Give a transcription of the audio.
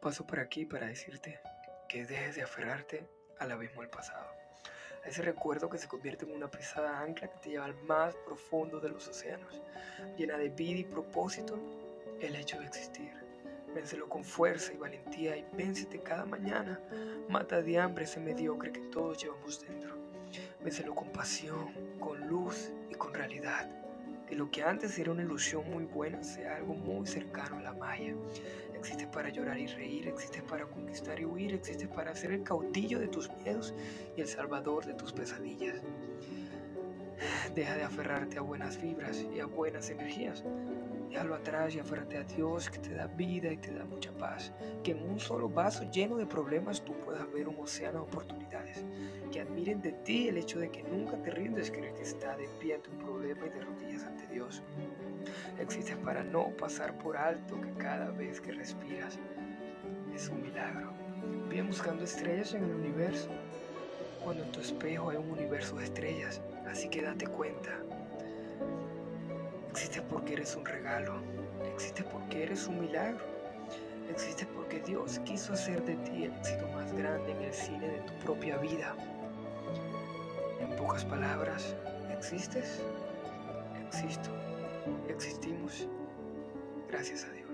Paso por aquí para decirte que dejes de aferrarte al abismo del pasado. A ese recuerdo que se convierte en una pesada ancla que te lleva al más profundo de los océanos, llena de vida y propósito el hecho de existir. Vénselo con fuerza y valentía y véncete cada mañana. Mata de hambre ese mediocre que todos llevamos dentro. Vénselo con pasión, con luz y con realidad que lo que antes era una ilusión muy buena sea algo muy cercano a la magia. Existe para llorar y reír, existe para conquistar y huir, existe para ser el caudillo de tus miedos y el salvador de tus pesadillas. Deja de aferrarte a buenas vibras y a buenas energías. Déjalo atrás y aférrate a Dios que te da vida y te da mucha paz. Que en un solo vaso lleno de problemas tú puedas ver un océano de oportunidades. Admiren de ti el hecho de que nunca te rindes, creer que está de pie ante un problema y de rodillas ante Dios. Existe para no pasar por alto que cada vez que respiras es un milagro. Vive buscando estrellas en el universo, cuando en tu espejo hay un universo de estrellas. Así que date cuenta Existe porque eres un regalo. Existe porque eres un milagro. Existe porque Dios quiso hacer de ti el éxito más grande en el cine de tu propia vida. Pocas palabras, ¿existes? Existo. Existimos. Gracias a Dios.